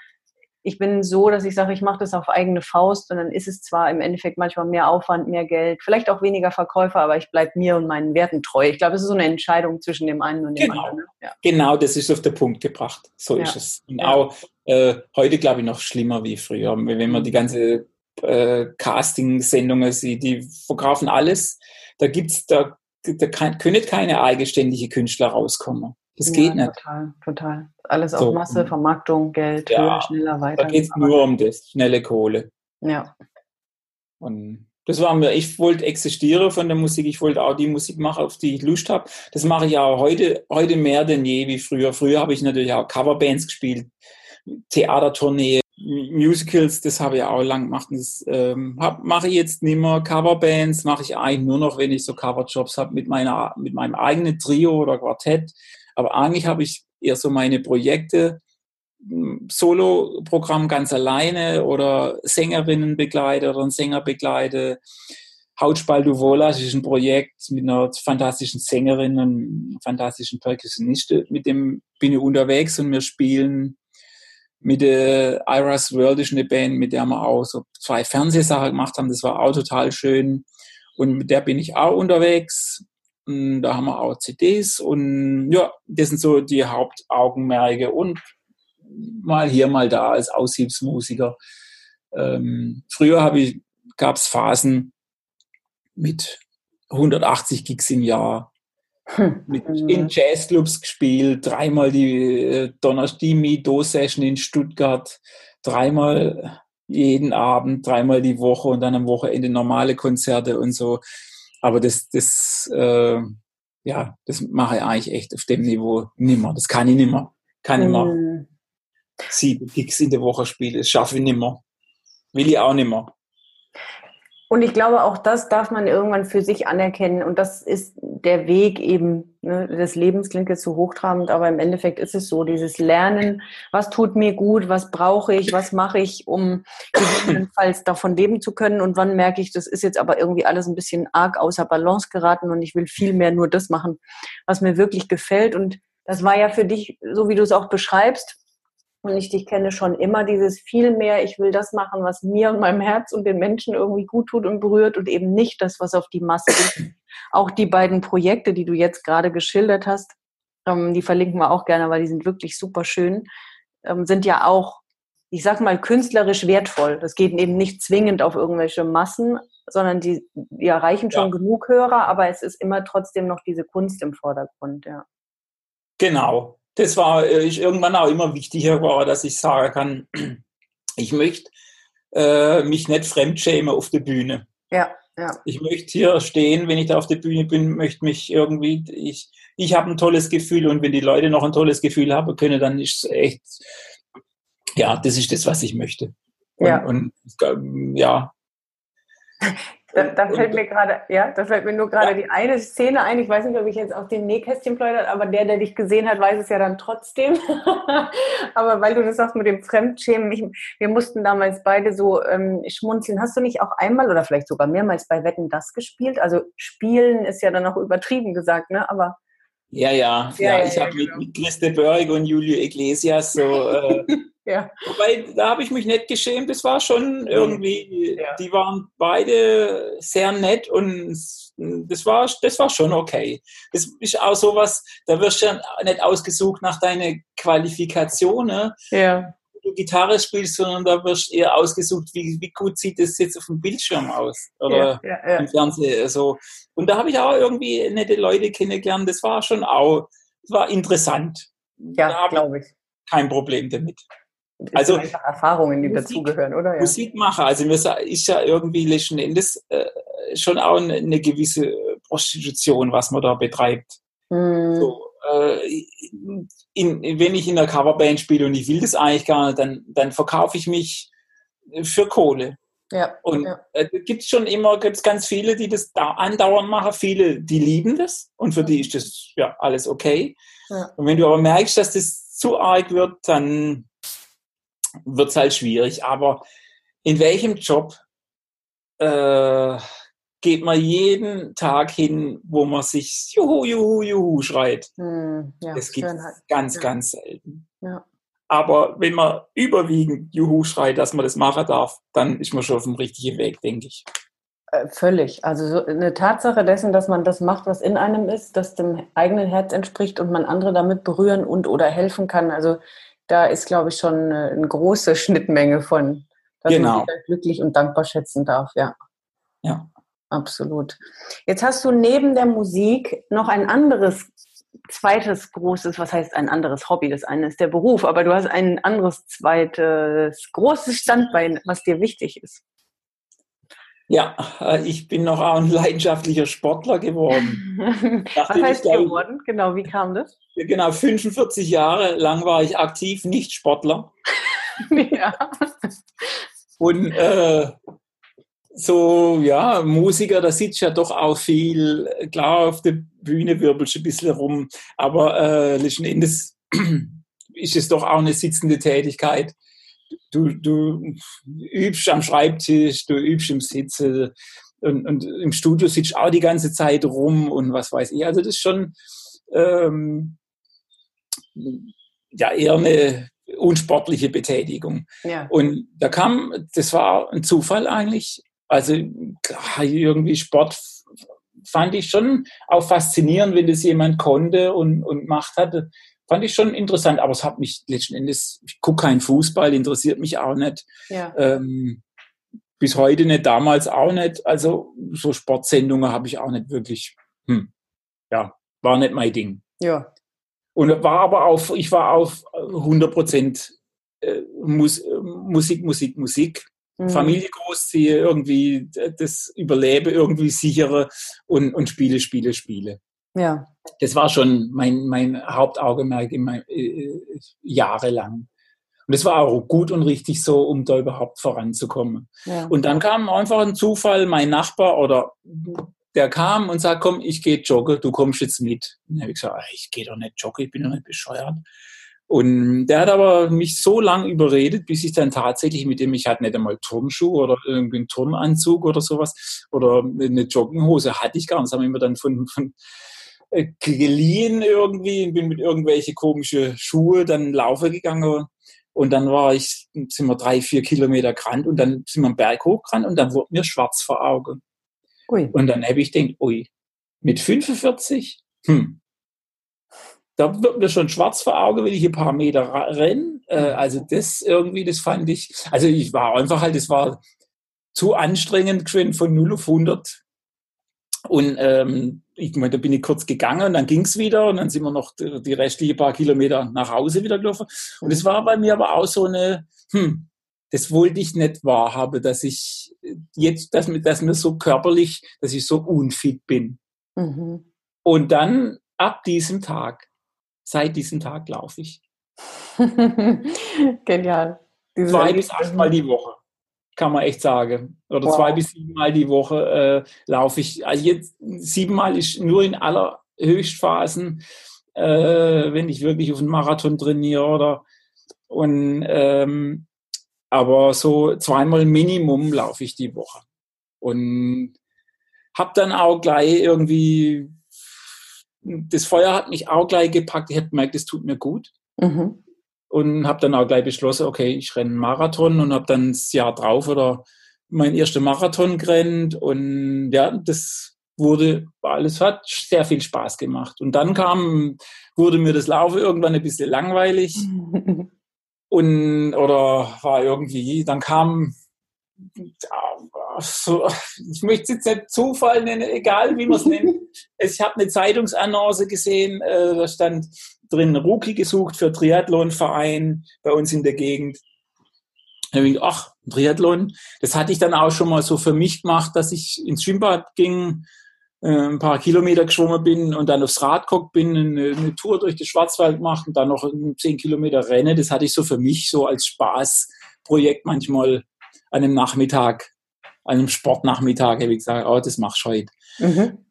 ich bin so, dass ich sage, ich mache das auf eigene Faust und dann ist es zwar im Endeffekt manchmal mehr Aufwand, mehr Geld, vielleicht auch weniger Verkäufer, aber ich bleibe mir und meinen Werten treu. Ich glaube, es ist so eine Entscheidung zwischen dem einen und dem genau. anderen. Ja. Genau, das ist auf den Punkt gebracht. So ja. ist es. Und auch äh, heute, glaube ich, noch schlimmer wie früher. Wenn man die ganze äh, Casting-Sendungen sieht, die verkaufen alles. Da gibt's, da, da kann, können keine eigenständige Künstler rauskommen. Das ja, geht nicht. Total, total. Alles so. auf Masse, Vermarktung, Geld, ja, höher, schneller, weiter. Da geht es nur um das, schnelle Kohle. Ja. Und das war mir, ich wollte existieren von der Musik, ich wollte auch die Musik machen, auf die ich Lust habe. Das mache ich auch heute, heute mehr denn je wie früher. Früher habe ich natürlich auch Coverbands gespielt, Theatertournee, Musicals, das habe ich auch lang gemacht. Das ähm, mache ich jetzt nicht mehr. Coverbands mache ich eigentlich nur noch, wenn ich so Coverjobs habe mit, meiner, mit meinem eigenen Trio oder Quartett. Aber eigentlich habe ich eher so meine Projekte, hm, Solo-Programm ganz alleine oder Sängerinnen begleite oder einen Sänger begleite. Hautspal du Volas ist ein Projekt mit einer fantastischen Sängerin und einem fantastischen Percussionist. Mit dem bin ich unterwegs und wir spielen mit der Iras World ist eine Band, mit der wir auch so zwei Fernsehsachen gemacht haben. Das war auch total schön. Und mit der bin ich auch unterwegs. Und da haben wir auch CDs und ja, das sind so die Hauptaugenmerke und mal hier, mal da als Aushilfsmusiker. Ähm, früher ich, gab es Phasen mit 180 Gigs im Jahr mit, mhm. in Jazzclubs gespielt, dreimal die äh, Donnerstag Do-Session in Stuttgart, dreimal jeden Abend, dreimal die Woche und dann am Wochenende normale Konzerte und so. Aber das, das, äh, ja, das mache ich eigentlich echt auf dem Niveau nimmer. Das kann ich nimmer. Kann ich nimmer. Mhm. Sieben Gigs in der Woche spielen, das schaffe ich nimmer. Will ich auch nimmer. Und ich glaube, auch das darf man irgendwann für sich anerkennen. Und das ist der Weg eben ne, des Lebens, klingt jetzt so hochtrabend, aber im Endeffekt ist es so, dieses Lernen, was tut mir gut, was brauche ich, was mache ich, um gegebenenfalls davon leben zu können. Und wann merke ich, das ist jetzt aber irgendwie alles ein bisschen arg außer Balance geraten und ich will viel mehr nur das machen, was mir wirklich gefällt. Und das war ja für dich, so wie du es auch beschreibst, und ich dich kenne schon immer dieses viel mehr, ich will das machen, was mir und meinem Herz und den Menschen irgendwie gut tut und berührt und eben nicht das, was auf die Masse ist. Auch die beiden Projekte, die du jetzt gerade geschildert hast, ähm, die verlinken wir auch gerne, weil die sind wirklich super schön, ähm, sind ja auch, ich sag mal, künstlerisch wertvoll. Das geht eben nicht zwingend auf irgendwelche Massen, sondern die, die erreichen schon ja. genug Hörer, aber es ist immer trotzdem noch diese Kunst im Vordergrund, ja. Genau, das war äh, ich irgendwann auch immer wichtiger war, dass ich sagen kann, (clears throat) ich möchte äh, mich nicht fremdschämen auf der Bühne. Ja, ja. Ich möchte hier stehen, wenn ich da auf der Bühne bin, möchte mich irgendwie, ich, ich habe ein tolles Gefühl und wenn die Leute noch ein tolles Gefühl haben können, dann ist es echt, ja, das ist das, was ich möchte. Und, ja. Und, ja. (laughs) Da, da fällt mir gerade, ja, da fällt mir nur gerade ja. die eine Szene ein. Ich weiß nicht, ob ich jetzt auf den Nähkästchen plaudert, aber der, der dich gesehen hat, weiß es ja dann trotzdem. (laughs) aber weil du das sagst mit dem Fremdschämen, ich, wir mussten damals beide so ähm, schmunzeln. Hast du nicht auch einmal oder vielleicht sogar mehrmals bei Wetten das gespielt? Also spielen ist ja dann auch übertrieben gesagt, ne? Aber ja, ja, ja, ja ich ja, habe genau. mit, mit Christe Börg und Julio Iglesias so äh, (laughs) Ja. Wobei, da habe ich mich nicht geschämt. Das war schon irgendwie, ja. die waren beide sehr nett und das war, das war schon okay. Das ist auch sowas, da wirst du ja nicht ausgesucht nach deinen Qualifikationen. Ja. Du Gitarre spielst, sondern da wirst du eher ausgesucht, wie, wie gut sieht das jetzt auf dem Bildschirm aus oder ja, ja, im Fernsehen. Also, und da habe ich auch irgendwie nette Leute kennengelernt. Das war schon auch, das war interessant. Ja, glaube ich. Kein Problem damit also einfach Erfahrungen, die dazugehören, oder? Ja. Musikmacher, also mir ist ja irgendwie letzten Endes äh, schon auch eine, eine, gewisse Prostitution, was man da betreibt. Hm. So, äh, in, wenn ich in einer Coverband spiele und ich will das eigentlich gar nicht, dann, dann verkaufe ich mich für Kohle. Ja, und ja. äh, gibt schon immer, gibt es ganz viele, die das da andauernd machen, viele, die lieben das und für die ist das ja alles okay. Ja. Und wenn du aber merkst, dass das zu arg wird, dann wird es halt schwierig. Aber in welchem Job äh, geht man jeden Tag hin, wo man sich Juhu, Juhu, Juhu schreit? Hm, ja, das gibt es ganz, ja. ganz selten. Ja. Aber wenn man überwiegend Juhu schreit, dass man das machen darf, dann ist man schon auf dem richtigen Weg, denke ich. Äh, völlig. Also so eine Tatsache dessen, dass man das macht, was in einem ist, das dem eigenen Herz entspricht und man andere damit berühren und oder helfen kann. Also da ist, glaube ich, schon eine große (laughs) Schnittmenge von, dass genau. man glücklich und dankbar schätzen darf. Ja. Ja. Absolut. Jetzt hast du neben der Musik noch ein anderes zweites großes, was heißt ein anderes Hobby? Das eine ist der Beruf, aber du hast ein anderes zweites großes Standbein, was dir wichtig ist. Ja, äh, ich bin noch auch ein leidenschaftlicher Sportler geworden. (laughs) Was heißt geworden? Genau, wie kam das? Genau, 45 Jahre lang war ich aktiv nicht Sportler. (laughs) ja. Und äh, so, ja, Musiker, da sitzt ja doch auch viel. Klar, auf der Bühne wirbelst du ein bisschen rum, aber äh, letzten Endes (clears throat) ist es doch auch eine sitzende Tätigkeit du, du übst am Schreibtisch, du übst im Sitzen und, und im Studio sitzt auch die ganze Zeit rum und was weiß ich. Also das ist schon ähm, ja eher eine unsportliche Betätigung. Ja. Und da kam, das war ein Zufall eigentlich. Also irgendwie Sport fand ich schon auch faszinierend, wenn das jemand konnte und, und gemacht hatte fand ich schon interessant, aber es hat mich letzten Endes, ich gucke keinen Fußball, interessiert mich auch nicht. Ja. Ähm, bis heute nicht, damals auch nicht. Also so Sportsendungen habe ich auch nicht wirklich, hm, ja, war nicht mein Ding. Ja. Und war aber auf, ich war auf 100 Prozent äh, Mus Musik, Musik, Musik. Mhm. Familie großziehe, irgendwie das Überlebe irgendwie sichere und, und Spiele, Spiele, Spiele. Ja. Das war schon mein, mein Hauptaugenmerk in mein, äh, jahrelang. Und es war auch gut und richtig so, um da überhaupt voranzukommen. Ja. Und dann kam einfach ein Zufall, mein Nachbar oder der kam und sagt, komm, ich gehe joggen, du kommst jetzt mit. Und dann habe ich gesagt, ich gehe doch nicht joggen, ich bin doch nicht bescheuert. Und der hat aber mich so lange überredet, bis ich dann tatsächlich mit dem, ich hatte nicht einmal Turnschuhe oder irgendwie einen Turnanzug oder sowas oder eine Jogginghose hatte ich gar nicht. Das haben wir dann von, von äh, geliehen irgendwie und bin mit irgendwelche komische Schuhe dann laufen gegangen. Und dann war ich, sind wir drei, vier Kilometer gerannt und dann sind wir einen Berg hochgerannt und dann wurde mir schwarz vor Augen. Ui. Und dann habe ich gedacht, ui, mit 45, hm, da wird mir schon schwarz vor Augen, wenn ich ein paar Meter renne. Äh, mhm. also das irgendwie, das fand ich, also ich war einfach halt, das war zu anstrengend von 0 auf 100 Und ähm, ich meine, da bin ich kurz gegangen und dann ging es wieder und dann sind wir noch die, die restlichen paar Kilometer nach Hause wieder gelaufen. Und es war bei mir aber auch so eine, hm, das wollte ich nicht wahrhaben, dass ich jetzt, dass mir, dass mir so körperlich, dass ich so unfit bin. Mhm. Und dann ab diesem Tag, seit diesem Tag laufe ich. (laughs) Genial. Diese Zwei bis achtmal die Woche, kann man echt sagen. Oder wow. zwei bis siebenmal die Woche äh, laufe ich. Also jetzt siebenmal ist nur in aller Höchstphasen, äh, wenn ich wirklich auf einen Marathon trainiere oder und ähm, aber so zweimal Minimum laufe ich die Woche. Und habe dann auch gleich irgendwie, das Feuer hat mich auch gleich gepackt. Ich habe gemerkt, es tut mir gut. Mhm. Und habe dann auch gleich beschlossen, okay, ich renne einen Marathon und habe dann das Jahr drauf oder mein erster Marathon gerannt. Und ja, das wurde, alles hat sehr viel Spaß gemacht. Und dann kam, wurde mir das Laufen irgendwann ein bisschen langweilig. (laughs) und oder war irgendwie, dann kam so, ich möchte es jetzt nicht Zufall nennen, egal wie man es nennt. Ich habe eine Zeitungsannonce gesehen, äh, da stand drin Rookie gesucht für Triathlonverein bei uns in der Gegend. Da ich ach, Triathlon, das hatte ich dann auch schon mal so für mich gemacht, dass ich ins Schwimmbad ging, äh, ein paar Kilometer geschwommen bin und dann aufs Rad geguckt bin, eine, eine Tour durch den Schwarzwald gemacht und dann noch zehn Kilometer renne. Das hatte ich so für mich so als Spaßprojekt manchmal an einem Nachmittag, an einem Sportnachmittag, habe ich gesagt, oh, das machst du heute. Mhm.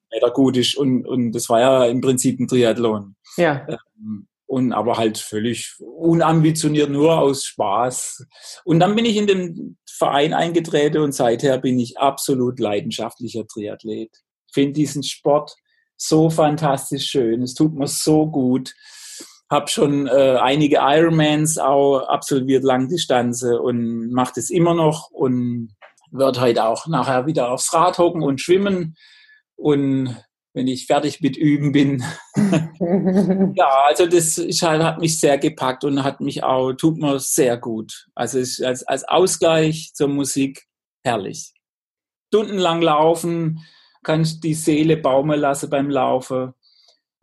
Ist und, und das war ja im Prinzip ein Triathlon. Ja. Ähm, und aber halt völlig unambitioniert, nur aus Spaß. Und dann bin ich in den Verein eingetreten und seither bin ich absolut leidenschaftlicher Triathlet. Finde diesen Sport so fantastisch schön. Es tut mir so gut habe schon äh, einige Ironmans auch absolviert, Langdistanze und mache das immer noch und werde heute auch nachher wieder aufs Rad hocken und schwimmen und wenn ich fertig mit Üben bin. (laughs) ja, also das ist halt, hat mich sehr gepackt und hat mich auch, tut mir sehr gut. Also ist als, als Ausgleich zur Musik herrlich. Stundenlang laufen, kannst die Seele baumeln lassen beim Laufen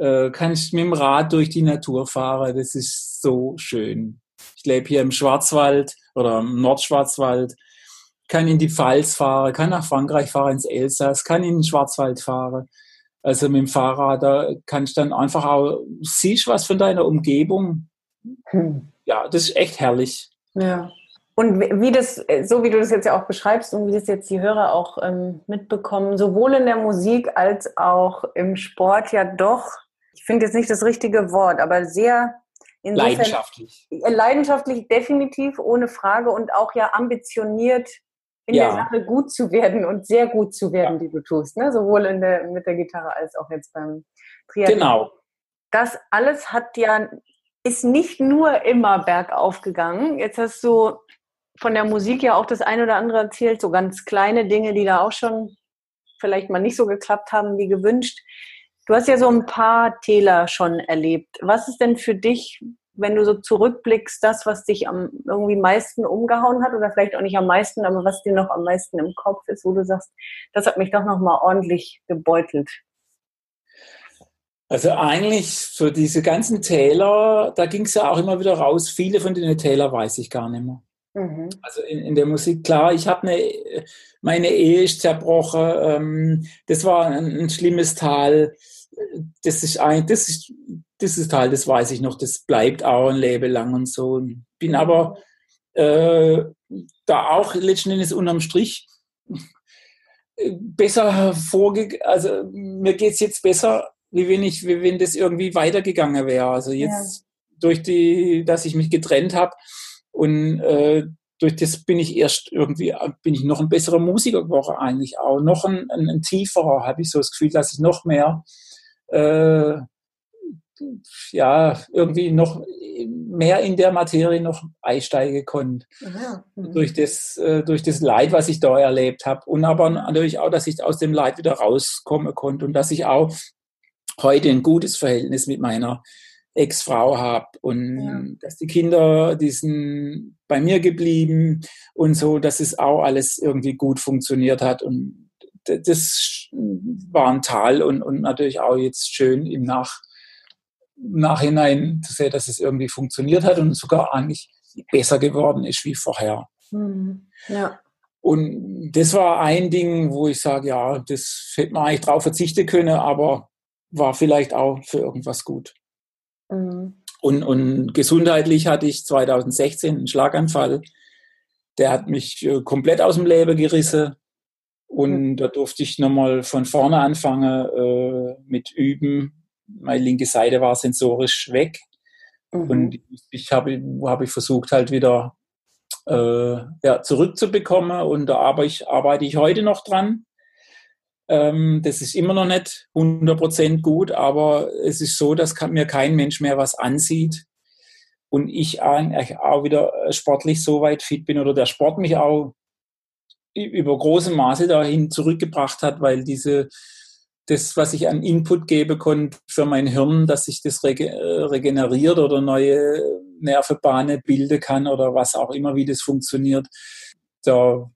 äh, kann ich mit dem Rad durch die Natur fahren. Das ist so schön. Ich lebe hier im Schwarzwald oder im Nordschwarzwald, kann in die Pfalz fahren, kann nach Frankreich fahren, ins Elsass, kann in den Schwarzwald fahren. Also mit dem Fahrrad, da kannst du dann einfach auch, siehst was von deiner Umgebung. Hm. Ja, das ist echt herrlich. Ja. Und wie das, so wie du das jetzt ja auch beschreibst und wie das jetzt die Hörer auch ähm, mitbekommen, sowohl in der Musik als auch im Sport ja doch ich finde jetzt nicht das richtige Wort, aber sehr leidenschaftlich. Leidenschaftlich definitiv, ohne Frage und auch ja ambitioniert in ja. der Sache gut zu werden und sehr gut zu werden, ja. die du tust, ne? sowohl in der, mit der Gitarre als auch jetzt beim Triathlon. Genau. Das alles hat ja, ist nicht nur immer bergauf gegangen. Jetzt hast du von der Musik ja auch das eine oder andere erzählt, so ganz kleine Dinge, die da auch schon vielleicht mal nicht so geklappt haben wie gewünscht. Du hast ja so ein paar Täler schon erlebt. Was ist denn für dich, wenn du so zurückblickst, das, was dich am irgendwie meisten umgehauen hat oder vielleicht auch nicht am meisten, aber was dir noch am meisten im Kopf ist, wo du sagst, das hat mich doch noch mal ordentlich gebeutelt? Also eigentlich für diese ganzen Täler, da ging es ja auch immer wieder raus. Viele von den Täler weiß ich gar nicht mehr. Mhm. Also in, in, der Musik, klar, ich habe eine, meine Ehe ist zerbrochen. Ähm, das war ein, ein, schlimmes Tal. Das ist ein, das ist, das ist Tal, das weiß ich noch. Das bleibt auch ein Leben lang und so. Bin aber äh, da auch letzten Endes unterm Strich besser vorgegangen. Also mir geht es jetzt besser, wie wenn ich, wie wenn das irgendwie weitergegangen wäre. Also jetzt ja. durch die, dass ich mich getrennt habe und äh, durch das bin ich erst irgendwie, bin ich noch ein besserer Musiker geworden eigentlich auch. Noch ein, ein, ein tieferer, habe ich so das Gefühl, dass ich noch mehr, äh, ja, irgendwie noch mehr in der Materie noch einsteigen konnte. Mhm. Durch, das, äh, durch das Leid, was ich da erlebt habe. Und aber natürlich auch, dass ich aus dem Leid wieder rauskommen konnte und dass ich auch heute ein gutes Verhältnis mit meiner Ex-Frau habe und ja. dass die Kinder, die sind bei mir geblieben und so, dass es auch alles irgendwie gut funktioniert hat und das war ein Tal und, und natürlich auch jetzt schön im Nach, Nachhinein zu sehen, dass es irgendwie funktioniert hat und sogar eigentlich besser geworden ist wie vorher. Mhm. Ja. Und das war ein Ding, wo ich sage, ja, das hätte man eigentlich drauf verzichten können, aber war vielleicht auch für irgendwas gut. Mhm. Und, und gesundheitlich hatte ich 2016 einen Schlaganfall. Der hat mich äh, komplett aus dem Leben gerissen. Und mhm. da durfte ich nochmal von vorne anfangen äh, mit Üben. Meine linke Seite war sensorisch weg. Mhm. Und ich habe hab ich versucht, halt wieder äh, ja, zurückzubekommen. Und da arbeite ich, arbeite ich heute noch dran. Ähm, das ist immer noch nicht 100% gut, aber es ist so, dass mir kein Mensch mehr was ansieht und ich auch wieder sportlich so weit fit bin oder der Sport mich auch über große Maße dahin zurückgebracht hat, weil diese das, was ich an Input geben konnte für mein Hirn, dass sich das regeneriert oder neue Nervenbahnen bilden kann oder was auch immer, wie das funktioniert. Da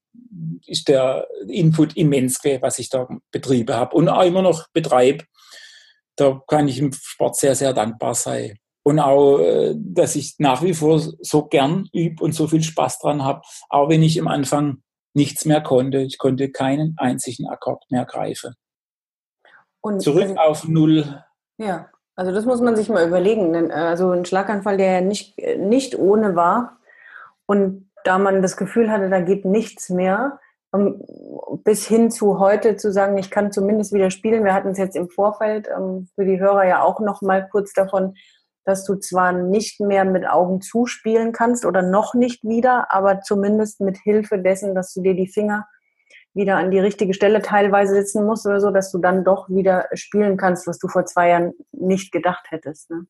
ist der Input immens, was ich da betrieben habe und auch immer noch betreibe. Da kann ich im Sport sehr, sehr dankbar sein. Und auch, äh, dass ich nach wie vor so gern übe und so viel Spaß dran habe, auch wenn ich am Anfang nichts mehr konnte. Ich konnte keinen einzigen Akkord mehr greifen. Und Zurück also, auf Null. Ja, also das muss man sich mal überlegen. Denn, also ein Schlaganfall, der ja nicht, nicht ohne war. Und da man das Gefühl hatte, da geht nichts mehr, ähm, bis hin zu heute zu sagen, ich kann zumindest wieder spielen. Wir hatten es jetzt im Vorfeld ähm, für die Hörer ja auch noch mal kurz davon, dass du zwar nicht mehr mit Augen zuspielen kannst oder noch nicht wieder, aber zumindest mit Hilfe dessen, dass du dir die Finger wieder an die richtige Stelle teilweise sitzen musst oder so, dass du dann doch wieder spielen kannst, was du vor zwei Jahren nicht gedacht hättest. Ne?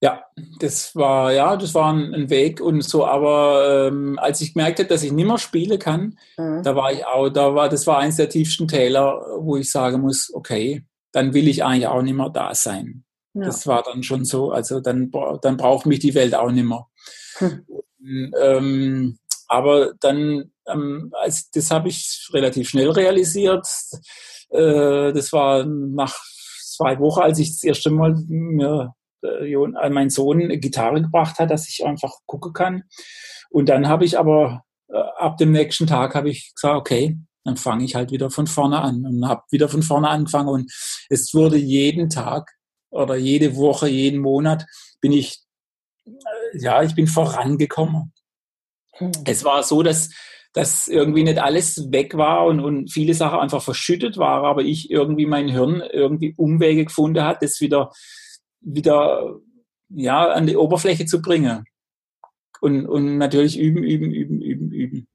Ja, das war ja, das war ein, Weg und so. Aber ähm, als ich gemerkt habe, dass ich nicht mehr spielen kann, mhm. da war ich auch, da war, das war eins der tiefsten Täler, wo ich sagen muss, okay, dann will ich eigentlich auch nicht mehr da sein. Ja. Das war dann schon so. Also dann, dann braucht mich die Welt auch nicht mehr. Hm. Und, ähm, aber dann ähm, also das habe ich relativ schnell realisiert. Äh, das war nach zwei Wochen, als ich das erste Mal mir äh, äh mein Sohn Gitarre gebracht hat, dass ich einfach gucken kann. Und dann habe ich aber äh, ab dem nächsten Tag habe ich gesagt, okay, dann fange ich halt wieder von vorne an und habe wieder von vorne angefangen und es wurde jeden Tag oder jede Woche, jeden Monat bin ich ja, ich bin vorangekommen. Hm. Es war so, dass dass irgendwie nicht alles weg war und, und viele Sachen einfach verschüttet waren, aber ich irgendwie mein Hirn irgendwie Umwege gefunden hat, das wieder, wieder ja, an die Oberfläche zu bringen. Und, und natürlich üben, üben, üben, üben, üben.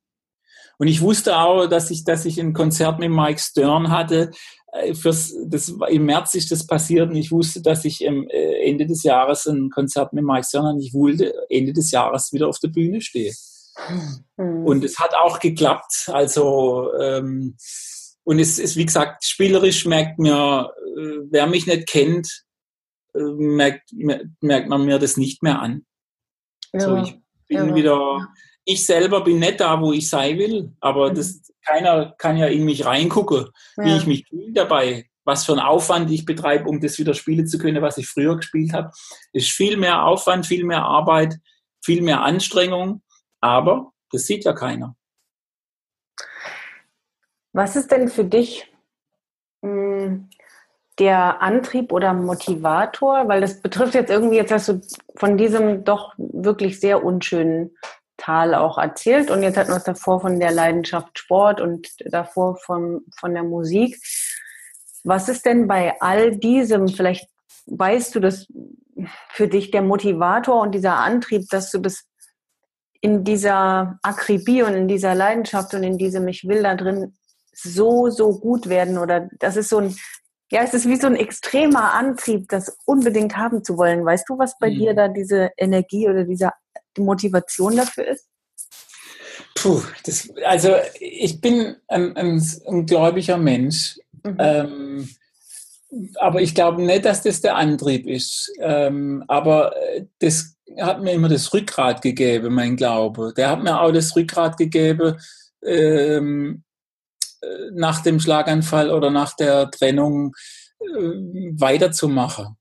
Und ich wusste auch, dass ich, dass ich ein Konzert mit Mike Stern hatte. Äh, fürs, das, Im März ist das passiert und ich wusste, dass ich am äh, Ende des Jahres ein Konzert mit Mike Stern und ich wollte Ende des Jahres wieder auf der Bühne stehen. Mhm. Und es hat auch geklappt. Also, ähm, und es ist, wie gesagt, spielerisch merkt mir, äh, wer mich nicht kennt, äh, merkt, merkt man mir das nicht mehr an. Ja. So, ich bin ja. wieder, ich selber bin nicht da, wo ich sein will, aber mhm. das, keiner kann ja in mich reingucken, wie ich mich fühle dabei, was für einen Aufwand ich betreibe, um das wieder spielen zu können, was ich früher gespielt habe. Es ist viel mehr Aufwand, viel mehr Arbeit, viel mehr Anstrengung. Aber das sieht ja keiner. Was ist denn für dich hm, der Antrieb oder Motivator? Weil das betrifft jetzt irgendwie, jetzt hast du von diesem doch wirklich sehr unschönen Tal auch erzählt und jetzt hatten wir es davor von der Leidenschaft Sport und davor von, von der Musik. Was ist denn bei all diesem, vielleicht weißt du das für dich, der Motivator und dieser Antrieb, dass du das in dieser Akribie und in dieser Leidenschaft und in diesem Ich will da drin so, so gut werden oder das ist so ein, ja, es ist wie so ein extremer Antrieb, das unbedingt haben zu wollen. Weißt du, was bei mhm. dir da diese Energie oder diese Motivation dafür ist? Puh, das, also ich bin ein, ein, ein gläubiger Mensch. Mhm. Ähm, aber ich glaube nicht, dass das der Antrieb ist. Ähm, aber das hat mir immer das Rückgrat gegeben, mein Glaube. Der hat mir auch das Rückgrat gegeben, ähm, äh, nach dem Schlaganfall oder nach der Trennung äh, weiterzumachen.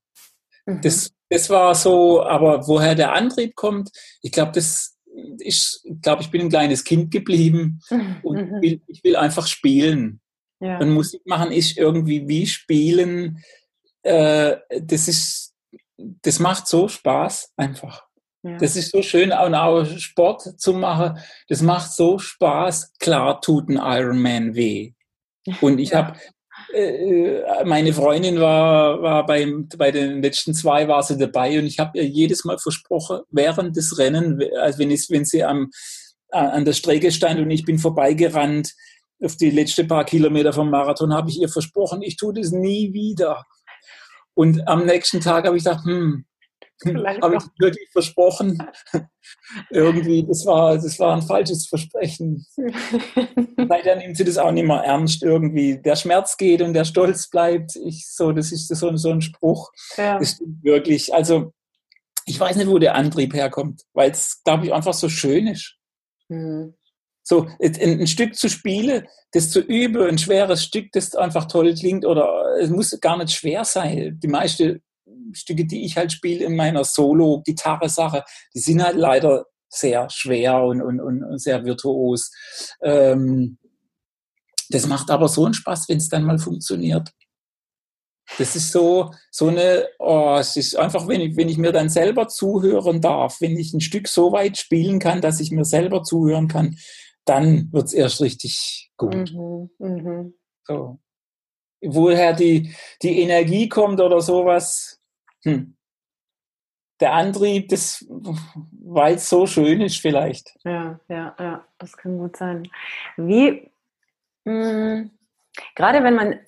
Mhm. Das, das war so, aber woher der Antrieb kommt, ich glaube, das ich glaube, ich bin ein kleines Kind geblieben (laughs) und mhm. will, ich will einfach spielen. Ja. Und Musik machen ist irgendwie wie Spielen. Äh, das ist, das macht so Spaß einfach. Ja. Das ist so schön, auch, auch Sport zu machen. Das macht so Spaß. Klar tut ein Ironman weh. Und ich (laughs) ja. habe äh, meine Freundin war, war beim, bei den letzten zwei war sie dabei und ich habe ihr jedes Mal versprochen, während des Rennen, also wenn, ich, wenn sie am, an der Strecke stand und ich bin vorbeigerannt auf die letzten paar Kilometer vom Marathon, habe ich ihr versprochen, ich tue das nie wieder. Und am nächsten Tag habe ich gesagt, hm, habe ich wirklich versprochen. (laughs) Irgendwie, das war, das war ein falsches Versprechen. (laughs) Leider nimmt sie das auch nicht mehr ernst irgendwie. Der Schmerz geht und der Stolz bleibt. Ich, so, das ist so, so ein Spruch. Ja. Das stimmt wirklich. Also, ich weiß nicht, wo der Antrieb herkommt, weil es, glaube ich, einfach so schön ist. Mhm. So, ein, Stück zu spielen, das zu üben, ein schweres Stück, das einfach toll klingt, oder es muss gar nicht schwer sein. Die meisten Stücke, die ich halt spiele in meiner Solo-Gitarre-Sache, die sind halt leider sehr schwer und, und, und sehr virtuos. Ähm, das macht aber so einen Spaß, wenn es dann mal funktioniert. Das ist so, so eine, oh, es ist einfach, wenn ich, wenn ich mir dann selber zuhören darf, wenn ich ein Stück so weit spielen kann, dass ich mir selber zuhören kann, dann wird es erst richtig gut. Mhm, mh. so. Woher die, die Energie kommt oder sowas, hm. der Antrieb, das, weil es so schön ist vielleicht. Ja, ja, ja, das kann gut sein. Wie, mh, hm, gerade wenn man,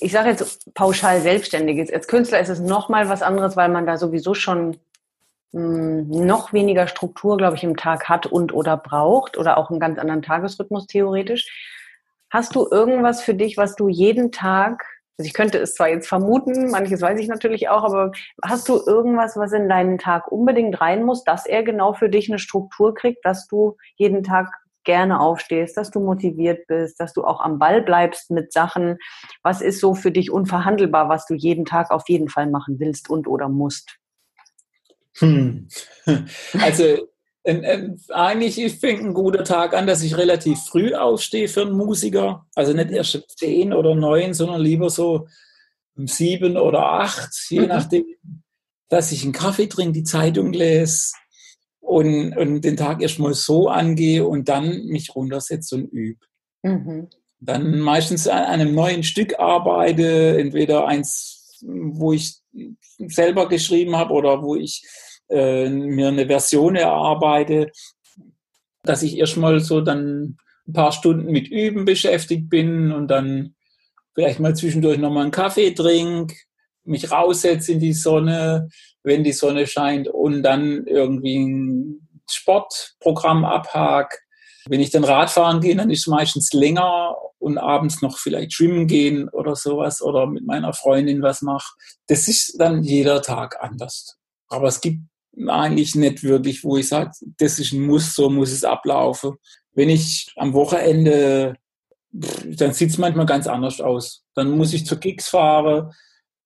ich sage jetzt pauschal selbstständig ist, als Künstler ist es nochmal was anderes, weil man da sowieso schon noch weniger Struktur, glaube ich, im Tag hat und oder braucht oder auch einen ganz anderen Tagesrhythmus theoretisch. Hast du irgendwas für dich, was du jeden Tag also ich könnte es zwar jetzt vermuten, manches weiß ich natürlich auch, aber hast du irgendwas, was in deinen Tag unbedingt rein muss, dass er genau für dich eine Struktur kriegt, dass du jeden Tag gerne aufstehst, dass du motiviert bist, dass du auch am Ball bleibst mit Sachen. Was ist so für dich unverhandelbar, was du jeden Tag auf jeden Fall machen willst und oder musst? Hm. (laughs) Also eigentlich fängt ein guter Tag an, dass ich relativ früh aufstehe für einen Musiker. Also nicht erst um zehn oder neun, sondern lieber so um sieben oder acht, je mhm. nachdem, dass ich einen Kaffee trinke, die Zeitung lese und, und den Tag erstmal so angehe und dann mich runtersetze und übe. Mhm. Dann meistens an einem neuen Stück arbeite, entweder eins, wo ich selber geschrieben habe oder wo ich äh, mir eine Version erarbeite, dass ich erstmal so dann ein paar Stunden mit Üben beschäftigt bin und dann vielleicht mal zwischendurch nochmal einen Kaffee trinke, mich raussetze in die Sonne, wenn die Sonne scheint und dann irgendwie ein Sportprogramm abhake. Wenn ich dann Radfahren gehe, dann ist es meistens länger und abends noch vielleicht schwimmen gehen oder sowas oder mit meiner Freundin was mache. Das ist dann jeder Tag anders. Aber es gibt eigentlich nicht wirklich, wo ich sage, das ist ein Muss, so muss es ablaufen. Wenn ich am Wochenende, dann sieht es manchmal ganz anders aus. Dann muss ich zur Gigs fahren,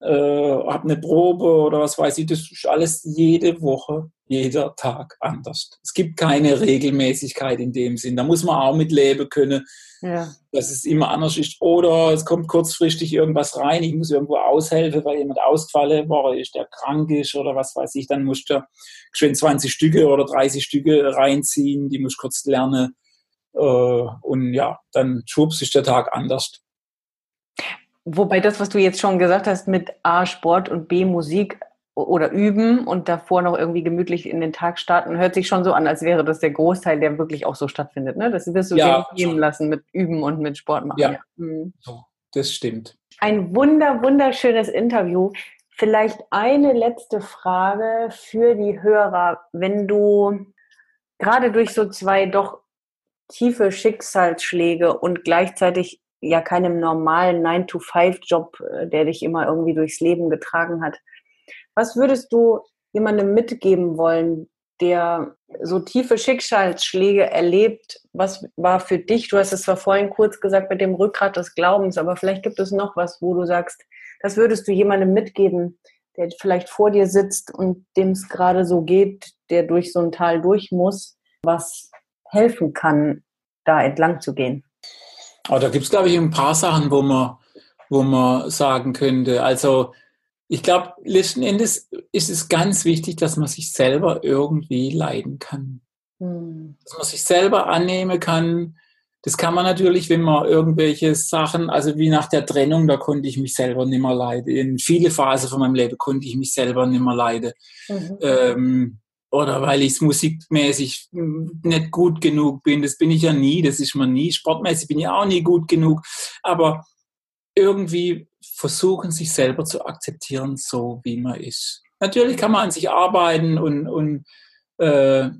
äh, habe eine Probe oder was weiß ich. Das ist alles jede Woche, jeder Tag anders. Es gibt keine Regelmäßigkeit in dem Sinn. Da muss man auch mit leben können ja. dass es immer anders ist. Oder es kommt kurzfristig irgendwas rein, ich muss irgendwo aushelfen, weil jemand ausgefallen war, ist, der krank ist oder was weiß ich, dann musst du schön 20 Stücke oder 30 Stücke reinziehen, die musst du kurz lernen. Äh, und ja, dann schwupps ist der Tag anders. Wobei das, was du jetzt schon gesagt hast mit A, Sport und B, Musik, oder üben und davor noch irgendwie gemütlich in den Tag starten, hört sich schon so an, als wäre das der Großteil, der wirklich auch so stattfindet. Ne? Das wirst du ja, dir geben lassen mit Üben und mit Sport machen. Ja, ja. Mhm. das stimmt. Ein wunder, wunderschönes Interview. Vielleicht eine letzte Frage für die Hörer. Wenn du gerade durch so zwei doch tiefe Schicksalsschläge und gleichzeitig ja keinem normalen 9-to-5-Job, äh, der dich immer irgendwie durchs Leben getragen hat, was würdest du jemandem mitgeben wollen, der so tiefe Schicksalsschläge erlebt, was war für dich? Du hast es zwar vorhin kurz gesagt mit dem Rückgrat des Glaubens, aber vielleicht gibt es noch was, wo du sagst, das würdest du jemandem mitgeben, der vielleicht vor dir sitzt und dem es gerade so geht, der durch so ein Tal durch muss, was helfen kann, da entlang zu gehen? Aber da gibt es, glaube ich, ein paar Sachen, wo man, wo man sagen könnte. Also ich glaube, letzten Endes ist es ganz wichtig, dass man sich selber irgendwie leiden kann. Hm. Dass man sich selber annehmen kann. Das kann man natürlich, wenn man irgendwelche Sachen, also wie nach der Trennung, da konnte ich mich selber nicht mehr leiden. In viele Phasen von meinem Leben konnte ich mich selber nicht mehr leiden. Mhm. Ähm, oder weil ich musikmäßig nicht gut genug bin. Das bin ich ja nie, das ist man nie. Sportmäßig bin ich auch nie gut genug. Aber irgendwie versuchen, sich selber zu akzeptieren, so wie man ist. Natürlich kann man an sich arbeiten und, und äh,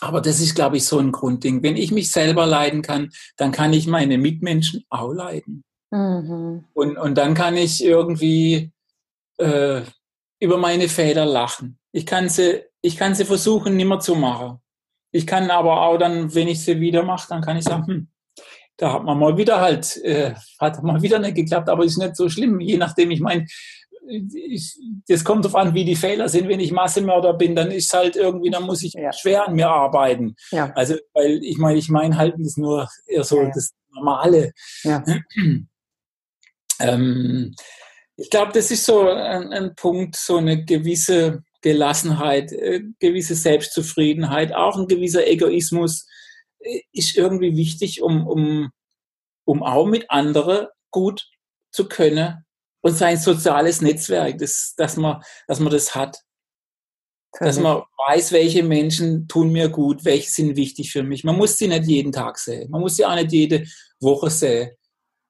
aber das ist, glaube ich, so ein Grundding. Wenn ich mich selber leiden kann, dann kann ich meine Mitmenschen auch leiden. Mhm. Und, und dann kann ich irgendwie äh, über meine Fehler lachen. Ich kann sie, ich kann sie versuchen, nimmer zu machen. Ich kann aber auch dann, wenn ich sie wieder mache, dann kann ich sagen, hm, da hat man mal wieder halt, äh, hat mal wieder nicht geklappt, aber ist nicht so schlimm, je nachdem, ich meine, das kommt darauf an, wie die Fehler sind. Wenn ich Massemörder bin, dann ist halt irgendwie, dann muss ich ja. schwer an mir arbeiten. Ja. Also, weil ich meine, ich meine halt das nur eher so ja, das Normale. ähm, ich glaube, das ist so ein, ein, Punkt, so eine gewisse Gelassenheit, äh, gewisse Selbstzufriedenheit, auch ein gewisser Egoismus ist irgendwie wichtig, um, um, um auch mit anderen gut zu können und sein soziales Netzwerk, das, dass, man, dass man das hat. Dass man weiß, welche Menschen tun mir gut, welche sind wichtig für mich. Man muss sie nicht jeden Tag sehen. Man muss sie auch nicht jede Woche sehen.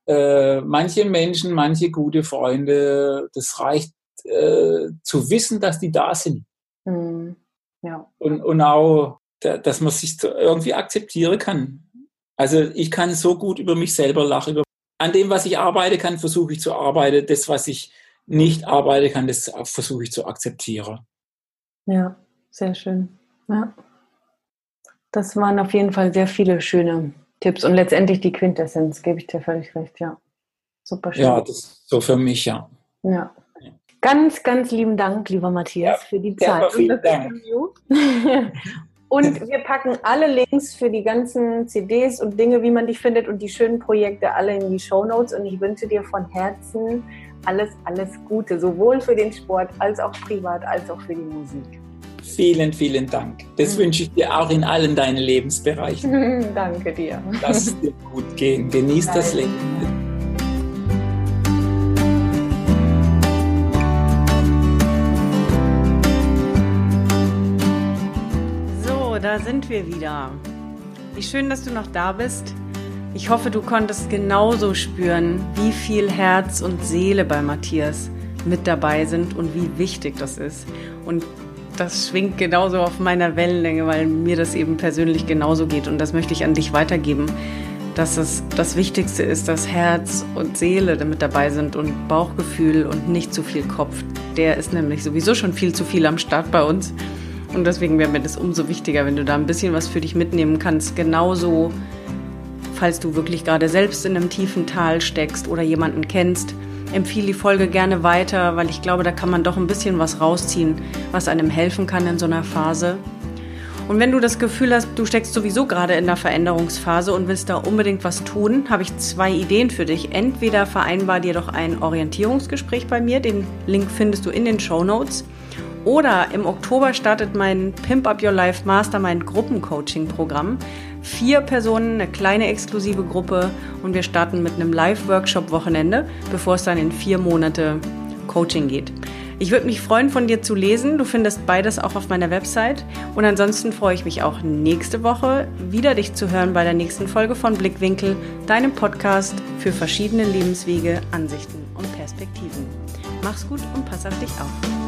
Äh, manche Menschen, manche gute Freunde, das reicht äh, zu wissen, dass die da sind. Mhm. Ja. Und, und auch dass man sich irgendwie akzeptieren kann. Also ich kann so gut über mich selber lachen. An dem, was ich arbeite kann, versuche ich zu arbeiten. Das, was ich nicht arbeite kann, das versuche ich zu akzeptieren. Ja, sehr schön. Ja. Das waren auf jeden Fall sehr viele schöne Tipps und letztendlich die Quintessenz, gebe ich dir völlig recht, ja. Super schön. Ja, das ist so für mich, ja. Ja. Ganz, ganz lieben Dank, lieber Matthias, ja, für die Zeit (laughs) ja, vielen Dank. Und wir packen alle Links für die ganzen CDs und Dinge, wie man dich findet und die schönen Projekte alle in die Show Notes. Und ich wünsche dir von Herzen alles, alles Gute, sowohl für den Sport als auch privat, als auch für die Musik. Vielen, vielen Dank. Das mhm. wünsche ich dir auch in allen deinen Lebensbereichen. (laughs) Danke dir. Lass es dir gut gehen. Genieß Danke. das Leben. Da sind wir wieder. Wie schön, dass du noch da bist. Ich hoffe, du konntest genauso spüren, wie viel Herz und Seele bei Matthias mit dabei sind und wie wichtig das ist. Und das schwingt genauso auf meiner Wellenlänge, weil mir das eben persönlich genauso geht. Und das möchte ich an dich weitergeben, dass es das Wichtigste ist, dass Herz und Seele mit dabei sind und Bauchgefühl und nicht zu viel Kopf. Der ist nämlich sowieso schon viel zu viel am Start bei uns. Und deswegen wäre mir das umso wichtiger, wenn du da ein bisschen was für dich mitnehmen kannst. Genauso, falls du wirklich gerade selbst in einem tiefen Tal steckst oder jemanden kennst, empfehle die Folge gerne weiter, weil ich glaube, da kann man doch ein bisschen was rausziehen, was einem helfen kann in so einer Phase. Und wenn du das Gefühl hast, du steckst sowieso gerade in der Veränderungsphase und willst da unbedingt was tun, habe ich zwei Ideen für dich. Entweder vereinbar dir doch ein Orientierungsgespräch bei mir, den Link findest du in den Show Notes. Oder im Oktober startet mein Pimp Up Your Life Mastermind Gruppencoaching-Programm. Vier Personen, eine kleine exklusive Gruppe und wir starten mit einem Live-Workshop-Wochenende, bevor es dann in vier Monate Coaching geht. Ich würde mich freuen, von dir zu lesen. Du findest beides auch auf meiner Website. Und ansonsten freue ich mich auch nächste Woche wieder dich zu hören bei der nächsten Folge von Blickwinkel, deinem Podcast für verschiedene Lebenswege, Ansichten und Perspektiven. Mach's gut und pass auf dich auf.